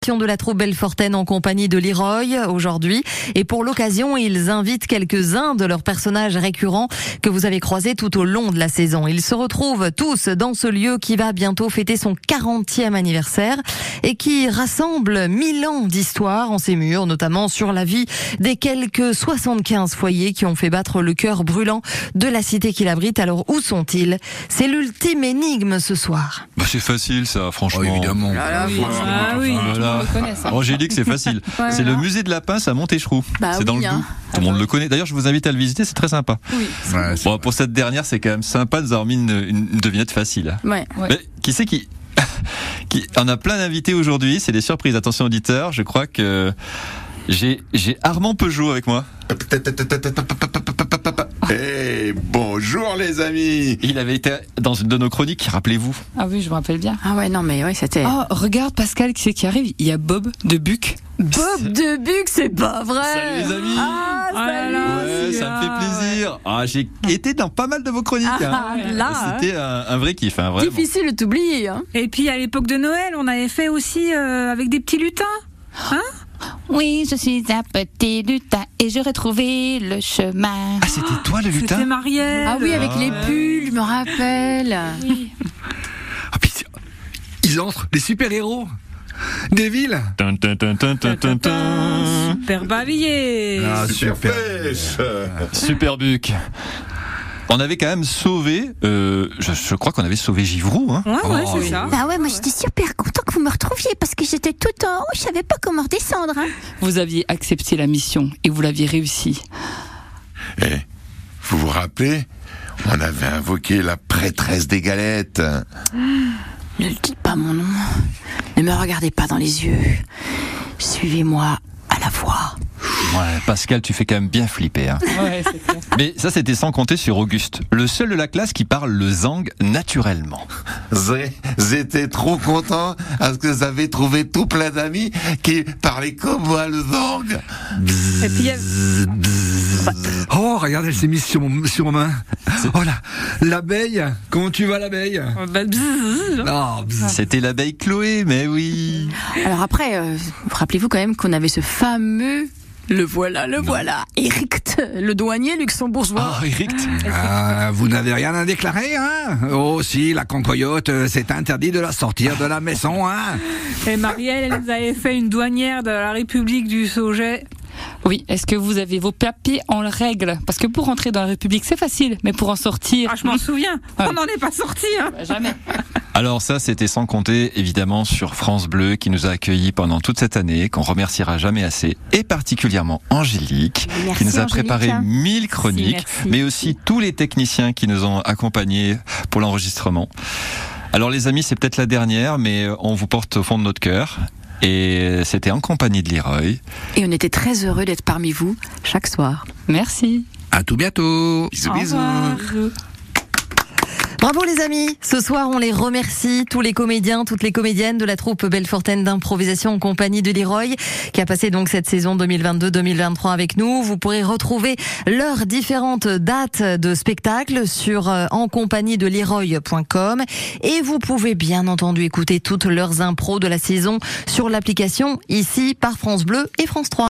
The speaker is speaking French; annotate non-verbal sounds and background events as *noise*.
de la troupe Belfortaine en compagnie de Leroy aujourd'hui. Et pour l'occasion, ils invitent quelques-uns de leurs personnages récurrents que vous avez croisés tout au long de la saison. Ils se retrouvent tous dans ce lieu qui va bientôt fêter son 40e anniversaire et qui rassemble mille ans d'histoire en ses murs, notamment sur la vie des quelques 75 foyers qui ont fait battre le cœur brûlant de la cité qu'il abrite. Alors où sont-ils? C'est l'ultime énigme ce soir. Bah c'est facile ça, franchement. Oh, évidemment. Ah oui, le monde le connaît, ça. Angélique, c'est facile. *laughs* C'est le voilà. musée de la pince à Montéchroux. Bah c'est dans le hein. Doubs. Tout le monde le connaît. D'ailleurs, je vous invite à le visiter, c'est très sympa. Oui. Ouais, c'est Bon, pour cette dernière, c'est quand même sympa de nous avoir mis une, devinette facile. Ouais. Mais qui c'est qui, *laughs* qui On a plein d'invités aujourd'hui, c'est des surprises. Attention auditeurs, je crois que j'ai j'ai Armand Peugeot avec moi. Eh, bonjour les amis Il avait été dans une de nos chroniques, rappelez-vous. Ah oui, je me rappelle bien. Ah ouais, non, mais ouais, c'était. Oh, regarde Pascal qui c'est qui arrive. Il y a Bob de Buc. Bob de Buc, c'est pas vrai Salut les amis Ah, Ah salut. Ouais, ça me fait plaisir. Ah, j'ai été dans pas mal de vos chroniques. hein. Ah, là, C'était un, un vrai kiff, hein. Difficile de t'oublier, hein. Et puis à l'époque de Noël, on avait fait aussi euh, avec des petits lutins. Oui, je suis un petit lutin et j'aurais trouvé le chemin. Ah, c'était toi le C'était lutin Marielle. Ah oui, avec Ah les ouais. pulls, je me rappelle. Ah, puis, Ils entrent, les super-héros Des villes. Super bavillier. Ah, super Super Buc. On avait quand même sauvé, euh, je, je crois qu'on avait sauvé Givrou. Hein. Ouais, ouais, Oh, c'est oui. ça. Bah ouais, moi j'étais super content que vous me retrouviez parce que j'étais tout en haut, je savais pas comment redescendre. Hein. Vous aviez accepté la mission et vous l'aviez réussi. Eh, vous vous rappelez? On avait invoqué la prêtresse des galettes. Ne le dites pas mon nom. Ne me regardez pas dans les yeux. Suivez-moi. Ouais, Pascal, tu fais quand même bien flipper. Hein. Ouais, c'est clair. Mais ça, c'était sans compter sur Auguste, le seul de la classe qui parle le zang naturellement. J'étais trop content parce que j'avais trouvé tout plein d'amis qui parlaient comme moi le zang. Et puis il y a- Oh, regardez, elle s'est mise sur, mon- sur ma main. Oh là, l'abeille Comment tu vas l'abeille? Bah, bzzz. Ah. C'était l'abeille Chloé, mais oui. Alors après, euh, rappelez-vous quand même qu'on avait ce fameux. Le voilà, le voilà. Eric, *laughs* le douanier luxembourgeois. Oh, Eric. Ah, vous n'avez rien à déclarer, hein? Oh si, la concoyote, euh, c'est interdit de la sortir de la maison, hein? Et Marielle, elle nous avait fait une douanière de la République du Sauget. Oui, est-ce que vous avez vos papiers en règle? Parce que pour rentrer dans la République, c'est facile, mais pour en sortir. Ah, je m'en souviens. Ouais. On n'en est pas sorti. Hein. Bah, Jamais. *laughs* Alors ça, c'était sans compter évidemment sur France Bleu qui nous a accueillis pendant toute cette année, qu'on remerciera jamais assez, et particulièrement Angélique, Merci, qui nous a Angélique. préparé mille chroniques, merci. mais aussi tous les techniciens qui nous ont accompagnés pour l'enregistrement. Alors les amis, c'est peut-être la dernière, mais on vous porte au fond de notre cœur. Et c'était en compagnie de Leroy. Et on était très heureux d'être parmi vous chaque soir. Merci. À tout bientôt Bisous, Au bisous. Bravo les amis Ce soir, on les remercie, tous les comédiens, toutes les comédiennes de la troupe Bellefortaine d'improvisation en compagnie de Leroy, qui a passé donc cette saison 2022-2023 avec nous. Vous pourrez retrouver leurs différentes dates de spectacle sur euh, en et vous pouvez bien entendu écouter toutes leurs impros de la saison sur l'application ici par France Bleu et France 3.